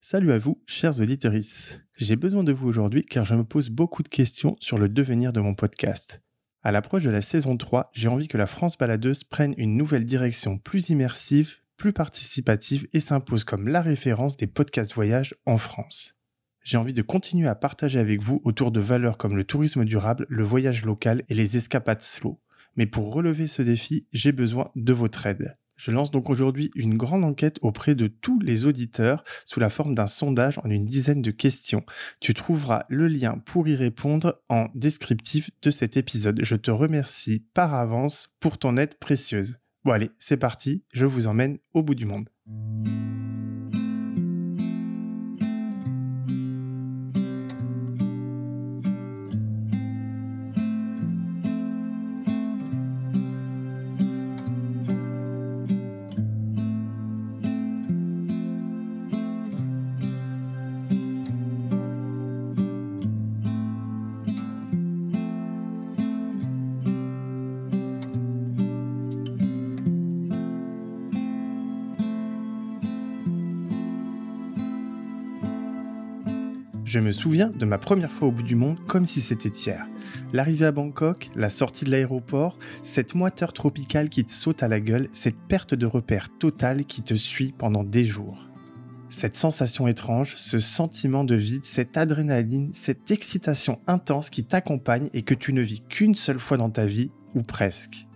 Salut à vous, chers auditeurs. J'ai besoin de vous aujourd'hui car je me pose beaucoup de questions sur le devenir de mon podcast. À l'approche de la saison 3, j'ai envie que la France baladeuse prenne une nouvelle direction plus immersive, plus participative et s'impose comme la référence des podcasts voyage en France. J'ai envie de continuer à partager avec vous autour de valeurs comme le tourisme durable, le voyage local et les escapades slow. Mais pour relever ce défi, j'ai besoin de votre aide. Je lance donc aujourd'hui une grande enquête auprès de tous les auditeurs sous la forme d'un sondage en une dizaine de questions. Tu trouveras le lien pour y répondre en descriptif de cet épisode. Je te remercie par avance pour ton aide précieuse. Bon allez, c'est parti, je vous emmène au bout du monde. Je me souviens de ma première fois au bout du monde comme si c'était hier. L'arrivée à Bangkok, la sortie de l'aéroport, cette moiteur tropicale qui te saute à la gueule, cette perte de repère totale qui te suit pendant des jours. Cette sensation étrange, ce sentiment de vide, cette adrénaline, cette excitation intense qui t'accompagne et que tu ne vis qu'une seule fois dans ta vie, ou presque.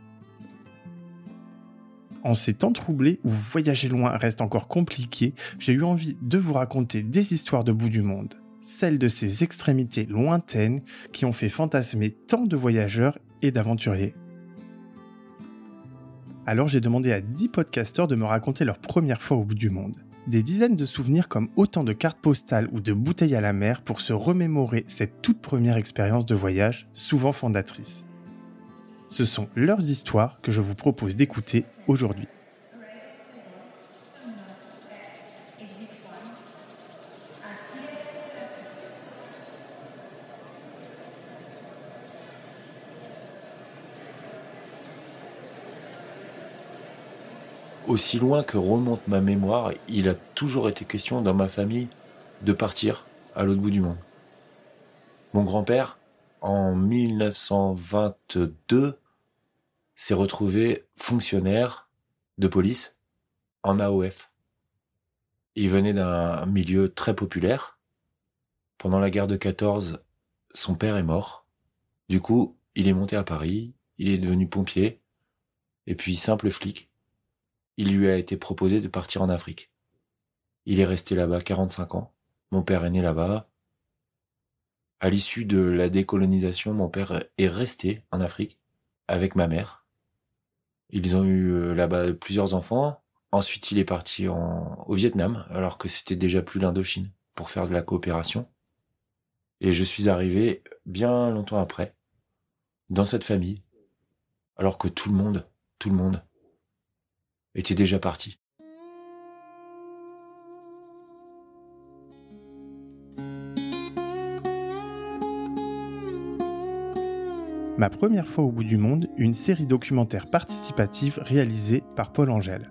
En ces temps troublés où voyager loin reste encore compliqué, j'ai eu envie de vous raconter des histoires de bout du monde celle de ces extrémités lointaines qui ont fait fantasmer tant de voyageurs et d'aventuriers. Alors j'ai demandé à 10 podcasteurs de me raconter leur première fois au bout du monde. Des dizaines de souvenirs comme autant de cartes postales ou de bouteilles à la mer pour se remémorer cette toute première expérience de voyage, souvent fondatrice. Ce sont leurs histoires que je vous propose d'écouter aujourd'hui. Aussi loin que remonte ma mémoire, il a toujours été question dans ma famille de partir à l'autre bout du monde. Mon grand-père, en 1922, s'est retrouvé fonctionnaire de police en AOF. Il venait d'un milieu très populaire. Pendant la guerre de 14, son père est mort. Du coup, il est monté à Paris, il est devenu pompier, et puis simple flic il lui a été proposé de partir en Afrique. Il est resté là-bas 45 ans. Mon père est né là-bas. À l'issue de la décolonisation, mon père est resté en Afrique avec ma mère. Ils ont eu euh, là-bas plusieurs enfants. Ensuite, il est parti au Vietnam, alors que c'était déjà plus l'Indochine, pour faire de la coopération. Et je suis arrivé bien longtemps après, dans cette famille, alors que tout le monde, tout le monde était déjà parti. Ma première fois au bout du monde, une série documentaire participative réalisée par Paul Angèle.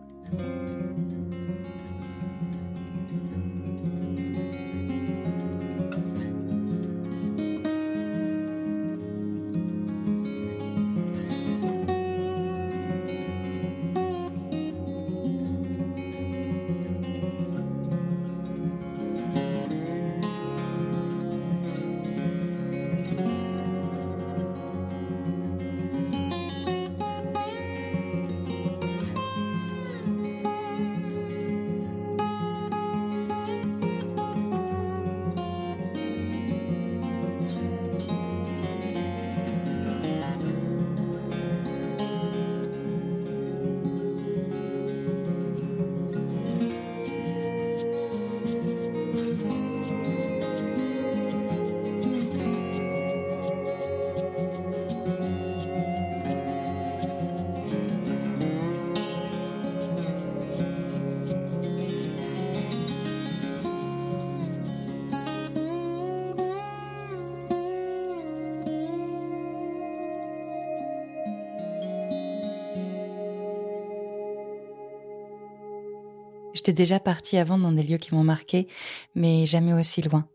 J'étais déjà partie avant dans des lieux qui m'ont marqué, mais jamais aussi loin.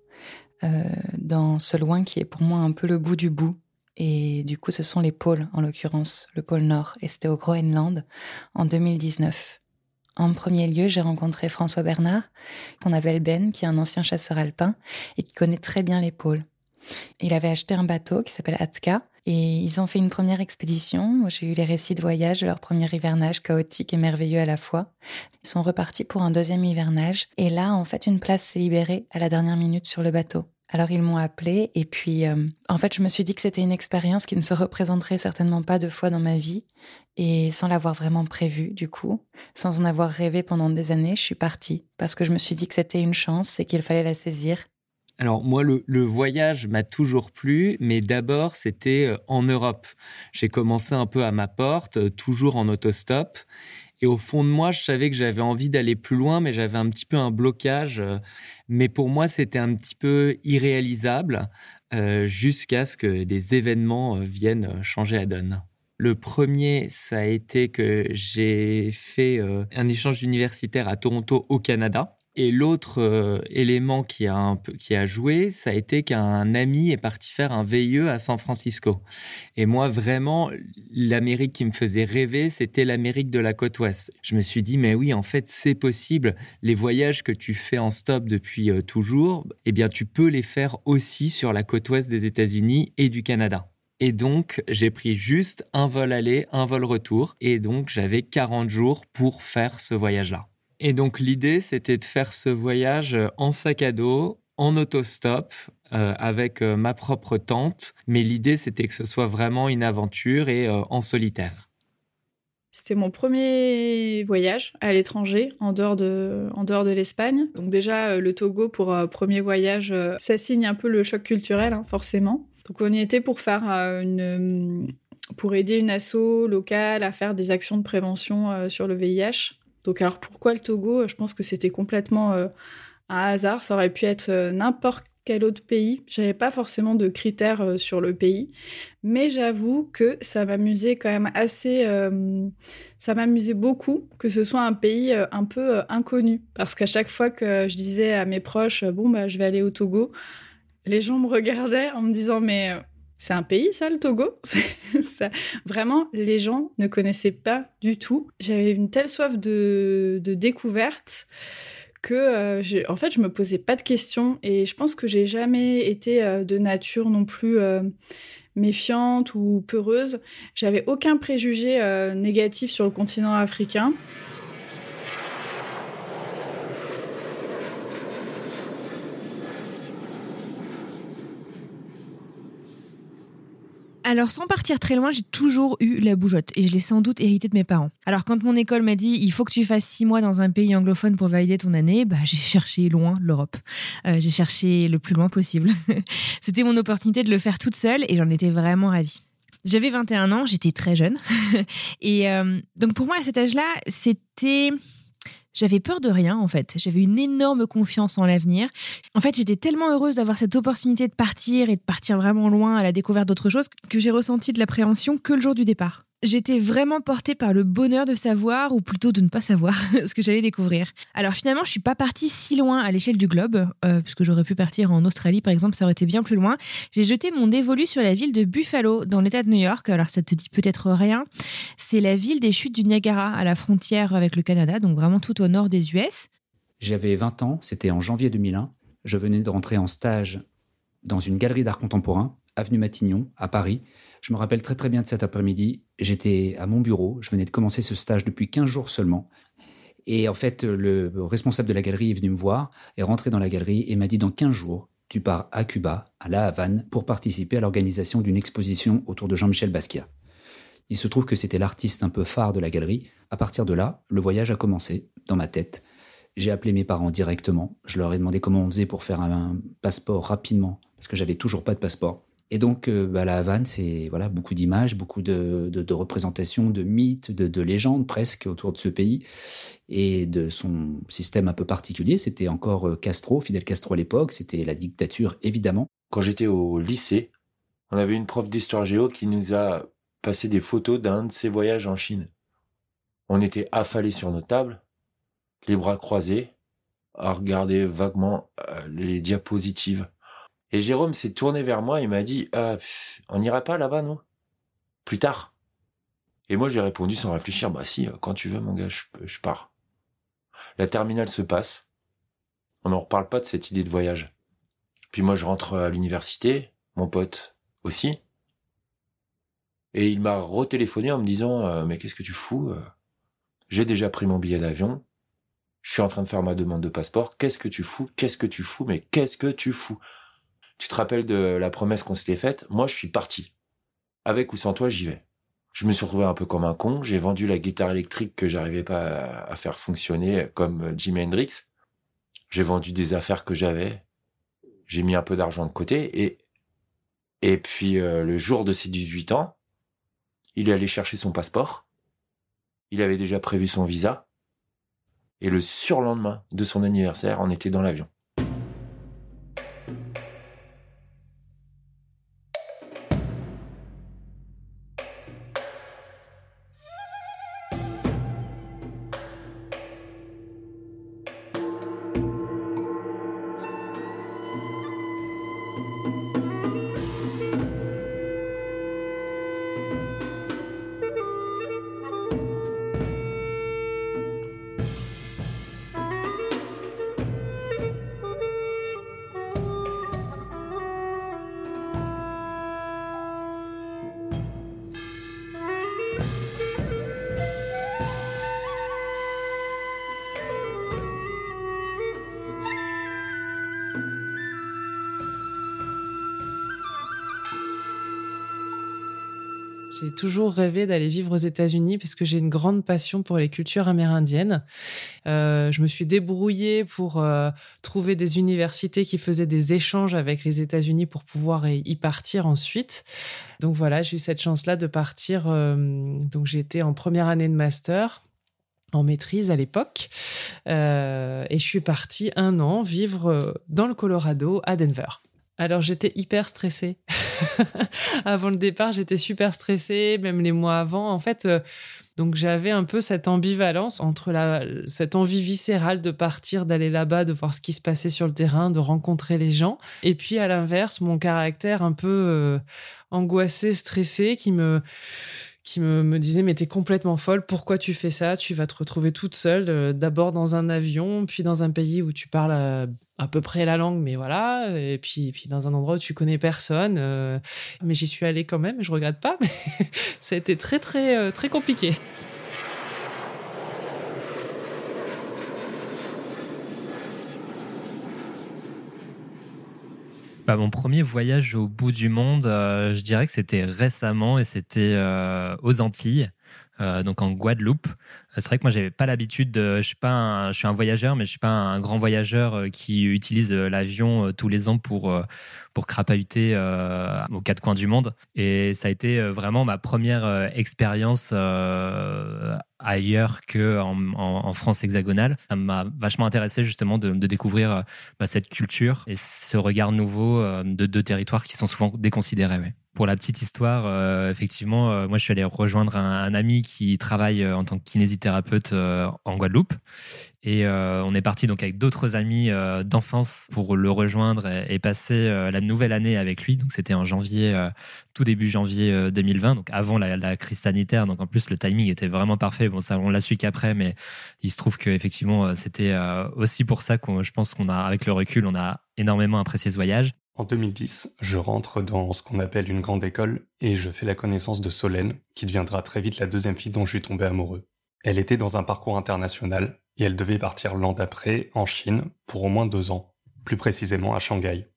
Euh, dans ce loin qui est pour moi un peu le bout du bout. Et du coup, ce sont les pôles, en l'occurrence, le pôle Nord. Et c'était au Groenland en 2019. En premier lieu, j'ai rencontré François Bernard, qu'on appelle Ben, qui est un ancien chasseur alpin et qui connaît très bien les pôles. Il avait acheté un bateau qui s'appelle Atka et ils ont fait une première expédition. J'ai eu les récits de voyage de leur premier hivernage chaotique et merveilleux à la fois. Ils sont repartis pour un deuxième hivernage et là, en fait, une place s'est libérée à la dernière minute sur le bateau. Alors ils m'ont appelé et puis euh, en fait je me suis dit que c'était une expérience qui ne se représenterait certainement pas deux fois dans ma vie et sans l'avoir vraiment prévu du coup, sans en avoir rêvé pendant des années, je suis partie parce que je me suis dit que c'était une chance et qu'il fallait la saisir. Alors moi, le, voyage m'a toujours plu, mais d'abord c'était euh, en Europe. J'ai commencé un peu à ma porte, euh, toujours en autostop, et au fond de moi, je savais que j'avais envie d'aller plus loin, mais j'avais un petit peu un blocage. Mais pour moi, c'était un petit peu irréalisable euh, jusqu'à ce que des événements euh, viennent changer la donne. Le premier, ça a été que j'ai fait euh, un échange universitaire à Toronto au Canada. Et l'autre euh, élément qui a, joué, ça a été qu'un ami est parti faire un VIE à San Francisco. Et moi, vraiment, l'Amérique qui me faisait rêver, c'était l'Amérique de la côte ouest. Je me suis dit, mais oui, en fait, c'est possible. Les voyages que tu fais en stop depuis euh, toujours, eh bien, tu peux les faire aussi sur la côte ouest des États-Unis et du Canada. Et donc, j'ai pris juste un vol aller, un vol retour. Et donc, j'avais 40 jours pour faire ce voyage-là. Et donc l'idée, c'était de faire ce voyage euh, en sac à dos, en autostop, euh, avec euh, ma propre tente. Mais l'idée, c'était que ce soit vraiment une aventure et en solitaire. C'était mon premier voyage à l'étranger, en dehors de, l'Espagne. Donc déjà, le Togo pour premier voyage, ça signe un peu le choc culturel, hein, forcément. Donc on y était pour faire pour aider une asso locale à faire des actions de prévention sur le VIH. Donc alors pourquoi le Togo? Je pense que c'était complètement euh, un hasard. Ça aurait pu être euh, n'importe quel autre pays. J'avais pas forcément de critères euh, sur le pays, mais j'avoue que ça m'amusait quand même assez. ça m'amusait beaucoup que ce soit un pays un peu inconnu, parce qu'à chaque fois que je disais à mes proches, bon bah je vais aller au Togo, les gens me regardaient en me disant mais c'est un pays, ça, le Togo? Vraiment, les gens ne connaissaient pas du tout. J'avais une telle soif de, découverte que, euh, en fait, je me posais pas de questions. Et je pense que j'ai jamais été euh, de nature non plus euh, méfiante ou peureuse. J'avais aucun préjugé négatif sur le continent africain. Alors sans partir très loin, j'ai toujours eu la bougeotte et je l'ai sans doute hérité de mes parents. Alors quand mon école m'a dit il faut que tu fasses six mois dans un pays anglophone pour valider ton année, bah j'ai cherché loin l'Europe. Euh, j'ai cherché le plus loin possible. C'était mon opportunité de le faire toute seule et j'en étais vraiment ravie. J'avais 21 ans, j'étais très jeune. et euh, donc pour moi à cet âge-là, c'était j'avais peur de rien en fait. J'avais une énorme confiance en l'avenir. En fait, j'étais tellement heureuse d'avoir cette opportunité de partir et de partir vraiment loin à la découverte d'autres choses que j'ai ressenti de l'appréhension que le jour du départ j'étais vraiment portée par le bonheur de savoir, ou plutôt de ne pas savoir, ce que j'allais découvrir. Alors finalement, je suis pas partie si loin à l'échelle du globe, euh, puisque j'aurais pu partir en Australie, par exemple, ça aurait été bien plus loin. J'ai jeté mon dévolu sur la ville de Buffalo, dans l'État de New York. Alors ça te dit peut-être rien. C'est la ville des chutes du Niagara, à la frontière avec le Canada, donc vraiment tout au nord des US. J'avais 20 ans, c'était en janvier 2001. Je venais de rentrer en stage dans une galerie d'art contemporain, avenue Matignon, à Paris. Je me rappelle très très bien de cet après-midi. J'étais à mon bureau, je venais de commencer ce stage depuis 15 jours seulement. Et en fait, le responsable de la galerie est venu me voir, est rentré dans la galerie et m'a dit dans 15 jours, tu pars à Cuba, à La Havane, pour participer à l'organisation d'une exposition autour de Jean-Michel Basquiat. Il se trouve que c'était l'artiste un peu phare de la galerie. À partir de là, le voyage a commencé, dans ma tête. J'ai appelé mes parents directement. Je leur ai demandé comment on faisait pour faire un passeport rapidement, parce que j'avais toujours pas de passeport. Et donc, euh, bah, la Havane, c'est voilà beaucoup d'images, beaucoup de, de, de, représentations, de mythes, de, de, légendes presque autour de ce pays et de son système un peu particulier. C'était encore euh, Castro, Fidel Castro à l'époque. C'était la dictature, évidemment. Quand j'étais au lycée, on avait une prof d'histoire géo qui nous a passé des photos d'un de ses voyages en Chine. On était affalés sur nos tables. les bras croisés, à regarder vaguement euh, les diapositives. Et Jérôme s'est tourné vers moi et m'a dit ah, On n'ira pas là-bas, non? Plus tard. Et moi, j'ai répondu sans réfléchir Bah, si, quand tu veux, mon gars, je, pars. La terminale se passe. On n'en reparle pas de cette idée de voyage. Puis moi, je rentre à l'université, mon pote aussi. Et il m'a retéléphoné en me disant euh, Mais qu'est-ce que tu fous J'ai déjà pris mon billet d'avion. Je suis en train de faire ma demande de passeport. Qu'est-ce que tu fous? Qu'est-ce que tu fous? Mais qu'est-ce que tu fous? Tu te rappelles de la promesse qu'on s'était faite? Moi, je suis parti. Avec ou sans toi, j'y vais. Je me suis retrouvé un peu comme un con. J'ai vendu la guitare électrique que j'arrivais pas à faire fonctionner comme Jimi Hendrix. J'ai vendu des affaires que j'avais. J'ai mis un peu d'argent de côté et et puis euh, le jour de ses 18 ans, il est allé chercher son passeport. Il avait déjà prévu son visa. Et le surlendemain de son anniversaire, on était dans l'avion. J'ai toujours rêvé d'aller vivre aux États-Unis parce que j'ai une grande passion pour les cultures amérindiennes. Euh, je me suis débrouillée pour euh, trouver des universités qui faisaient des échanges avec les États-Unis pour pouvoir y partir ensuite. Donc voilà, j'ai eu cette chance-là de partir. Euh, donc j'étais en première année de master en maîtrise à l'époque. et je suis partie un an vivre dans le Colorado, à Denver. Alors j'étais hyper stressée. avant le départ, j'étais super stressée, même les mois avant. En fait, euh, donc j'avais un peu cette ambivalence entre cette envie viscérale de partir, d'aller là-bas, de voir ce qui se passait sur le terrain, de rencontrer les gens. Et puis à l'inverse, mon caractère un peu euh, angoissé, stressé, qui me qui me, me disait mais t'es complètement folle, pourquoi tu fais ça? Tu vas te retrouver toute seule, euh, d'abord dans un avion, puis dans un pays où tu parles à, à, peu près la langue, mais voilà, et puis, puis dans un endroit où tu connais personne. Euh, mais j'y suis allée quand même, je regrette pas, mais ça a été très très euh, très compliqué. Bah, mon premier voyage au bout du monde, euh, je dirais que c'était récemment et c'était euh, aux Antilles, euh, donc en Guadeloupe. C'est vrai que moi, j'avais pas l'habitude de. Je suis pas, un, je suis un voyageur, mais je suis pas un grand voyageur qui utilise l'avion tous les ans pour pour crapahuter aux quatre coins du monde. Et ça a été vraiment ma première expérience ailleurs que en, France hexagonale. Ça m'a vachement intéressé justement de, découvrir bah, cette culture et ce regard nouveau euh, de deux territoires qui sont souvent déconsidérés. Pour la petite histoire, euh, effectivement, euh, moi je suis allé rejoindre un, ami qui travaille en tant que kinésithérapeute en Guadeloupe et on est parti donc avec d'autres amis d'enfance pour le rejoindre et, passer la nouvelle année avec lui. Donc c'était en janvier, tout début janvier 2020, donc avant la, la, crise sanitaire. Donc en plus le timing était vraiment parfait. Bon, ça on l'a su qu'après, mais il se trouve qu'effectivement c'était aussi pour ça qu'on, je pense qu'on a, avec le recul, on a énormément apprécié ce voyage. En 2010, je rentre dans ce qu'on appelle une grande école et je fais la connaissance de Solène, qui deviendra très vite la deuxième fille dont je suis tombé amoureux. Elle était dans un parcours international et elle devait partir l'an d'après en Chine pour au moins deux ans, plus précisément à Shanghai.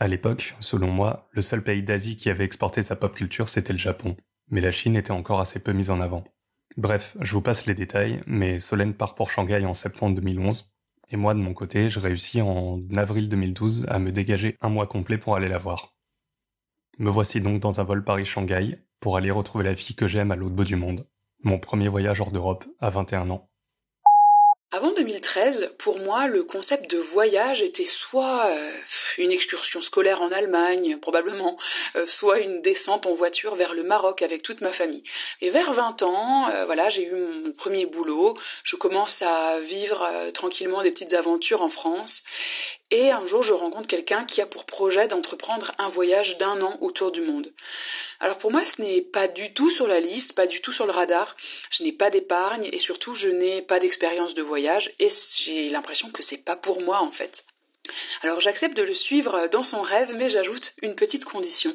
À l'époque, selon moi, le seul pays d'Asie qui avait exporté sa pop culture c'était le Japon, mais la Chine était encore assez peu mise en avant. Bref, je vous passe les détails, mais Solène part pour Shanghai en septembre 2011 et moi, de mon côté, je réussis en avril 2012 à me dégager un mois complet pour aller la voir. Me voici donc dans un vol Paris-Shanghai pour aller retrouver la fille que j'aime à l'autre bout du monde. Mon premier voyage hors d'Europe à 21 ans. Avant 2013, pour moi, le concept de voyage était soit euh, une excursion scolaire en Allemagne, probablement, soit une descente en voiture vers le Maroc avec toute ma famille. Et vers 20 ans, voilà, j'ai eu mon premier boulot. Je commence à vivre tranquillement des petites aventures en France. Et un jour, je rencontre quelqu'un qui a pour projet d'entreprendre un voyage d'un an autour du monde. Alors pour moi, ce n'est pas du tout sur la liste, pas du tout sur le radar. Je n'ai pas d'épargne et surtout, je n'ai pas d'expérience de voyage et j'ai l'impression que c'est pas pour moi en fait. Alors j'accepte de le suivre dans son rêve, mais j'ajoute une petite condition.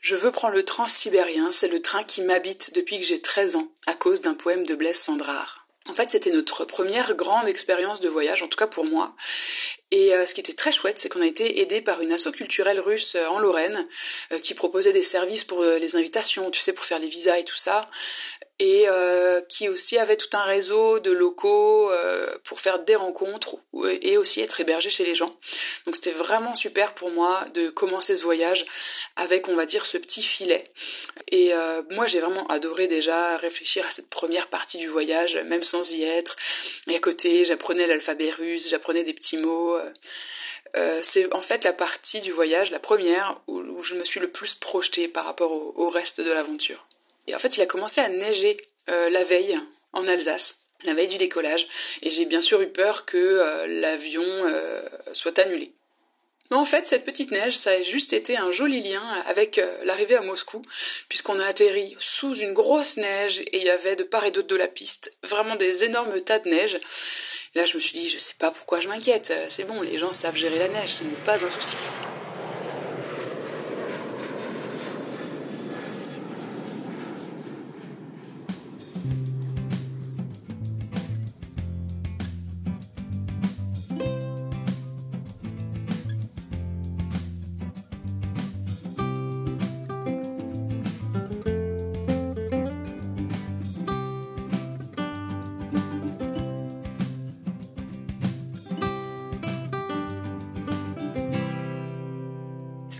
Je veux prendre le transsibérien, c'est le train qui m'habite depuis que j'ai 13 ans, à cause d'un poème de Blaise Sandrard. En fait, c'était notre première grande expérience de voyage, en tout cas pour moi. Et euh, ce qui était très chouette, c'est qu'on a été aidé par une asso culturelle russe euh, en Lorraine euh, qui proposait des services pour les invitations, tu sais, pour faire les visas et tout ça et qui aussi avait tout un réseau de locaux pour faire des rencontres et aussi être hébergé chez les gens. Donc c'était vraiment super pour moi de commencer ce voyage avec, on va dire, ce petit filet. Et euh, moi, j'ai vraiment adoré déjà réfléchir à cette première partie du voyage, même sans y être. Et à côté, j'apprenais l'alphabet russe, j'apprenais des petits mots. c'est en fait la partie du voyage, la première, où, je me suis le plus projetée par rapport au reste de l'aventure. Et en fait, il a commencé à neiger euh, la veille en Alsace, la veille du décollage. Et j'ai bien sûr eu peur que euh, l'avion euh, soit annulé. Mais en fait, cette petite neige, ça a juste été un joli lien avec l'arrivée à Moscou, puisqu'on a atterri sous une grosse neige et il y avait de part et d'autre de la piste vraiment des énormes tas de neige. là, je me suis dit, je sais pas pourquoi je m'inquiète, c'est bon, les gens savent gérer la neige, ce n'est pas un souci.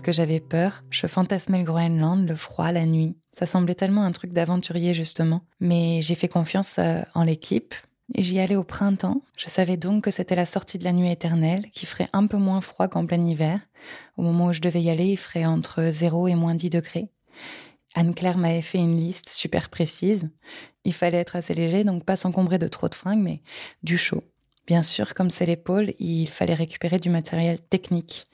Que j'avais peur, je fantasmais le Groenland, le froid, la nuit. Ça semblait tellement un truc d'aventurier justement. Mais j'ai fait confiance euh, en l'équipe et j'y allais au printemps. Je savais donc que c'était la sortie de la nuit éternelle, qui ferait un peu moins froid qu'en plein hiver. Au moment où je devais y aller, il ferait entre 0 et moins 10 degrés. Anne-Claire m'avait fait une liste super précise. Il fallait être assez léger, donc pas s'encombrer de trop de fringues, mais du chaud. Bien sûr, comme c'est l'épaule, il fallait récupérer du matériel technique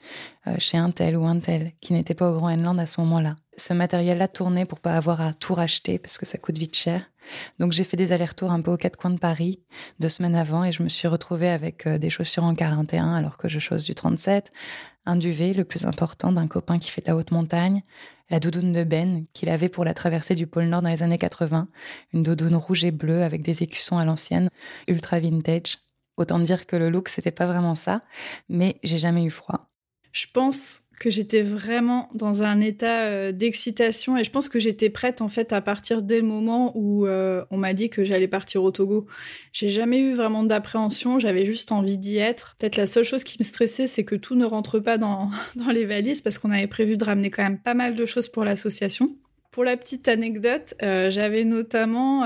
euh, chez un tel ou un tel qui n'était pas au Groenland à ce moment-là. Ce matériel-là tournait pour pas avoir à tout racheter parce que ça coûte vite cher. Donc j'ai fait des allers-retours un peu aux quatre coins de Paris deux semaines avant et je me suis retrouvée avec euh, des chaussures en 41 alors que je chausse du 37, un duvet le plus important d'un copain qui fait de la haute montagne, la doudoune de Ben qu'il avait pour la traversée du pôle Nord dans les années 80, une doudoune rouge et bleue avec des écussons à l'ancienne, ultra vintage, Autant dire que le look, c'était pas vraiment ça, mais j'ai jamais eu froid. Je pense que j'étais vraiment dans un état euh, d'excitation et je pense que j'étais prête en fait à partir dès le moment où euh, on m'a dit que j'allais partir au Togo. J'ai jamais eu vraiment d'appréhension, j'avais juste envie d'y être. Peut-être la seule chose qui me stressait, c'est que tout ne rentre pas dans, les valises parce qu'on avait prévu de ramener quand même pas mal de choses pour l'association. Pour la petite anecdote, euh, j'avais notamment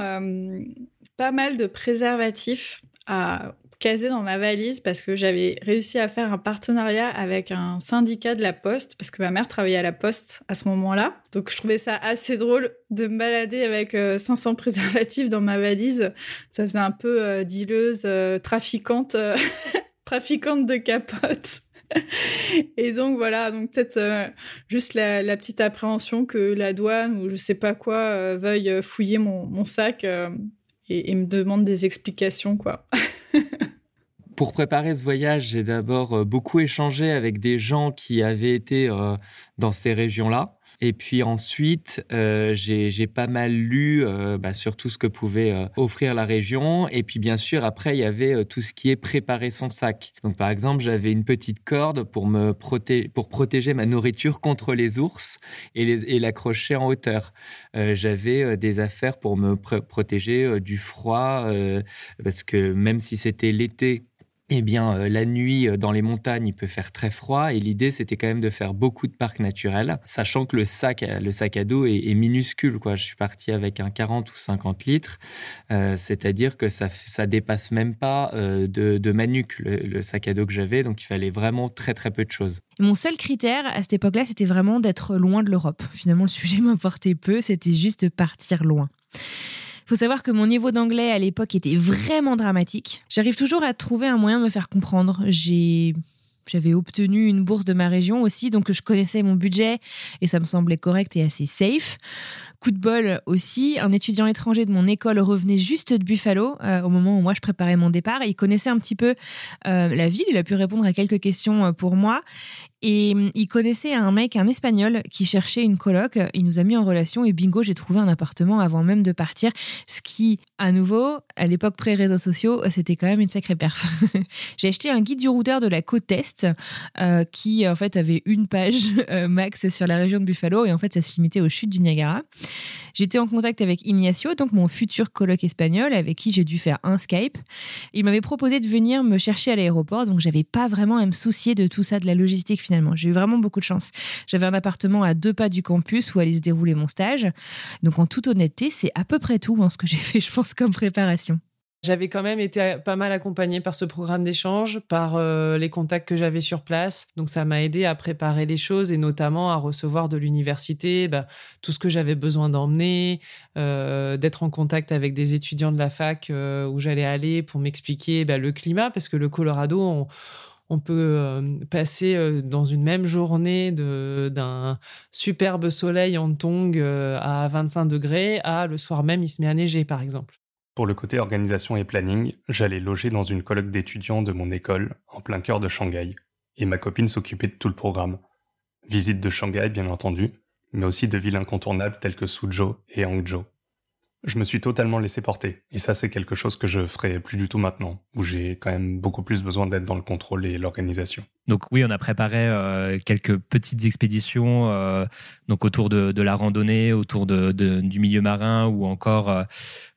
pas mal de préservatifs à casé dans ma valise parce que j'avais réussi à faire un partenariat avec un syndicat de la Poste parce que ma mère travaillait à la Poste à ce moment-là. Donc je trouvais ça assez drôle de me balader avec 500 euh, préservatifs dans ma valise. Ça faisait un peu euh, euh, trafiquante, trafiquante de capotes. Et donc voilà, donc peut-être juste la, petite appréhension que la douane ou je sais pas quoi veuille fouiller mon, sac et, et, me demande des explications quoi. Pour préparer ce voyage, j'ai d'abord euh, beaucoup échangé avec des gens qui avaient été euh, dans ces régions-là. Et puis ensuite, euh, j'ai pas mal lu bah, sur tout ce que pouvait offrir la région. Et puis bien sûr, après, il y avait tout ce qui est préparer son sac. Donc par exemple, j'avais une petite corde pour me protéger, pour protéger ma nourriture contre les ours et l'accrocher en hauteur. j'avais des affaires pour me protéger du froid parce que même si c'était l'été eh bien, euh, la nuit euh, dans les montagnes, il peut faire très froid. Et l'idée, c'était quand même de faire beaucoup de parcs naturels, sachant que le sac, le sac à dos est, minuscule. Quoi. Je suis parti avec un 40 ou 50 litres, euh, c'est-à-dire que ça, ça dépasse même pas de, de ma nuque le, sac à dos que j'avais. Donc, il fallait vraiment très très peu de choses. Mon seul critère à cette époque-là, c'était vraiment d'être loin de l'Europe. Finalement, le sujet m'importait peu. C'était juste de partir loin faut savoir que mon niveau d'anglais à l'époque était vraiment dramatique. J'arrive toujours à trouver un moyen de me faire comprendre. J'ai j'avais obtenu une bourse de ma région aussi, donc je connaissais mon budget et ça me semblait correct et assez safe. Coup de bol aussi, un étudiant étranger de mon école revenait juste de Buffalo euh, au moment où moi je préparais mon départ. il connaissait un petit peu euh, la ville, il a pu répondre à quelques questions euh, pour moi et hum, il connaissait un mec, un espagnol, qui cherchait une coloc. Il nous a mis en relation et bingo, j'ai trouvé un appartement avant même de partir. Ce qui, à nouveau, à l'époque pré-réseaux sociaux, c'était quand même une sacrée perf. j'ai acheté un guide du routeur de la côte Est euh, qui, en fait, avait une page euh, max sur la région de Buffalo et en fait, ça se limitait aux chutes du Niagara. J'étais en contact avec Ignacio, donc mon futur coloc espagnol, avec qui j'ai dû faire un Skype. Il m'avait proposé de venir me chercher à l'aéroport, donc j'avais pas vraiment à me soucier de tout ça, de la logistique finalement. J'ai eu vraiment beaucoup de chance. J'avais un appartement à deux pas du campus où allait se dérouler mon stage. Donc en toute honnêteté, c'est à peu près tout en ce que j'ai fait, je pense, comme préparation. J'avais quand même été pas mal accompagnée par ce programme d'échange, par euh, les contacts que j'avais sur place. Donc ça m'a aidé à préparer les choses et notamment à recevoir de l'université bah, tout ce que j'avais besoin d'emmener, euh, d'être en contact avec des étudiants de la fac euh, où j'allais aller pour m'expliquer bah, le climat, parce que le Colorado, on, peut passer dans une même journée d'un superbe soleil en tong à 25 degrés à le soir même il se met à neiger par exemple. Pour le côté organisation et planning, j'allais loger dans une colloque d'étudiants de mon école, en plein cœur de Shanghai, et ma copine s'occupait de tout le programme. Visite de Shanghai, bien entendu, mais aussi de villes incontournables telles que Suzhou et Hangzhou je me suis totalement laissé porter. Et ça, c'est quelque chose que je ferai plus du tout maintenant, où j'ai quand même beaucoup plus besoin d'être dans le contrôle et l'organisation. Donc oui, on a préparé euh, quelques petites expéditions euh, donc autour de, la randonnée, autour du milieu marin ou encore euh,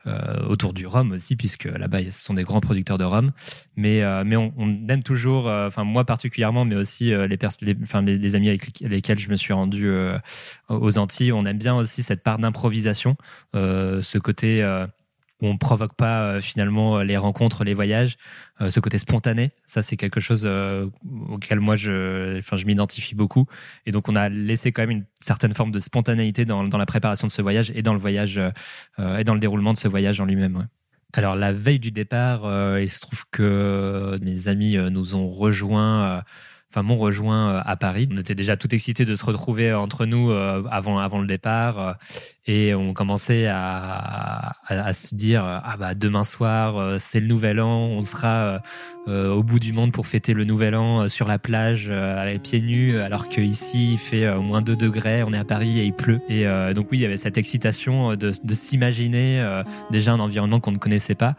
euh autour du rhum aussi, puisque là-bas, ce sont des grands producteurs de rhum. Mais, euh, mais on, aime toujours, enfin moi particulièrement, mais aussi les, les, les, les, amis avec lesquels je me suis rendu aux Antilles, on aime bien aussi cette part d'improvisation, ce côté où on provoque pas euh, finalement euh, les rencontres, les voyages, euh, ce côté spontané, ça c'est quelque chose auquel moi je, enfin je m'identifie beaucoup. Et donc on a laissé quand même une certaine forme de spontanéité dans, dans la préparation de ce voyage et dans le voyage et dans le déroulement de ce voyage en lui-même. Alors la veille du départ, il se trouve que mes amis nous ont rejoints enfin m'ont rejoint euh, à Paris. On était déjà tout excités de se retrouver entre nous euh, avant avant le départ euh, et on commençait à, à, se dire ah bah demain soir c'est le nouvel an, on sera au bout du monde pour fêter le nouvel an sur la plage les pieds nus alors qu'ici il fait moins 2 degrés, on est à Paris et il pleut et donc oui il y avait cette excitation de, de s'imaginer déjà un environnement qu'on ne connaissait pas.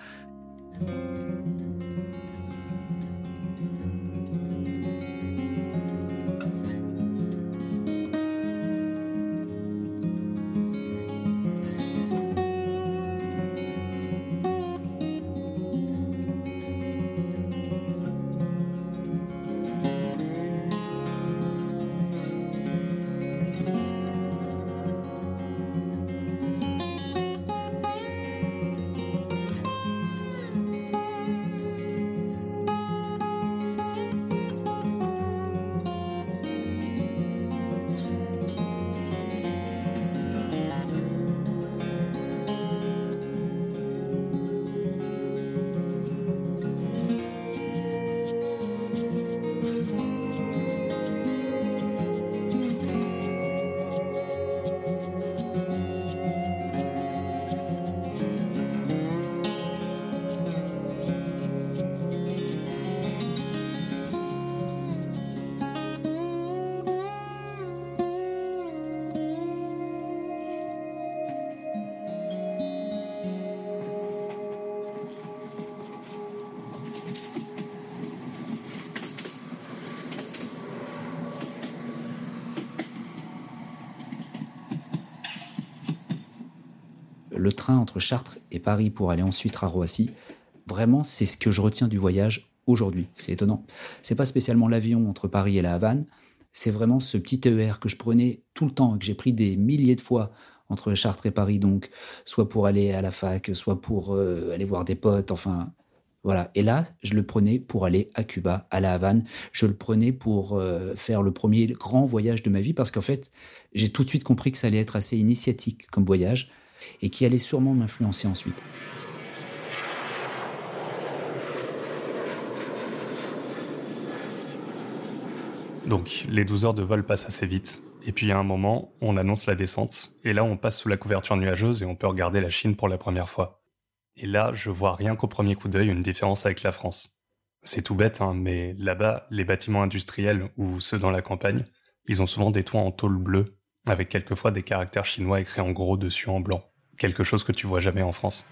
Le train entre Chartres et Paris pour aller ensuite à Roissy, vraiment, c'est ce que je retiens du voyage aujourd'hui. C'est étonnant. C'est pas spécialement l'avion entre Paris et la Havane, c'est vraiment ce petit TER que je prenais tout le temps et que j'ai pris des milliers de fois entre Chartres et Paris, donc soit pour aller à la fac, soit pour euh, aller voir des potes, enfin voilà. Et là, je le prenais pour aller à Cuba, à la Havane. Je le prenais pour euh, faire le premier grand voyage de ma vie parce qu'en fait, j'ai tout de suite compris que ça allait être assez initiatique comme voyage et qui allait sûrement m'influencer ensuite. Donc, les 12 heures de vol passent assez vite. Et puis, à un moment, on annonce la descente. Et là, on passe sous la couverture nuageuse et on peut regarder la Chine pour la première fois. Et là, je vois rien qu'au premier coup d'œil une différence avec la France. C'est tout bête, hein, mais là-bas, les bâtiments industriels ou ceux dans la campagne, ils ont souvent des toits en tôle bleue, avec quelquefois des caractères chinois écrits en gros dessus en blanc. Quelque chose que tu vois jamais en France.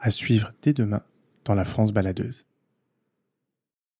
À suivre dès demain dans la France baladeuse.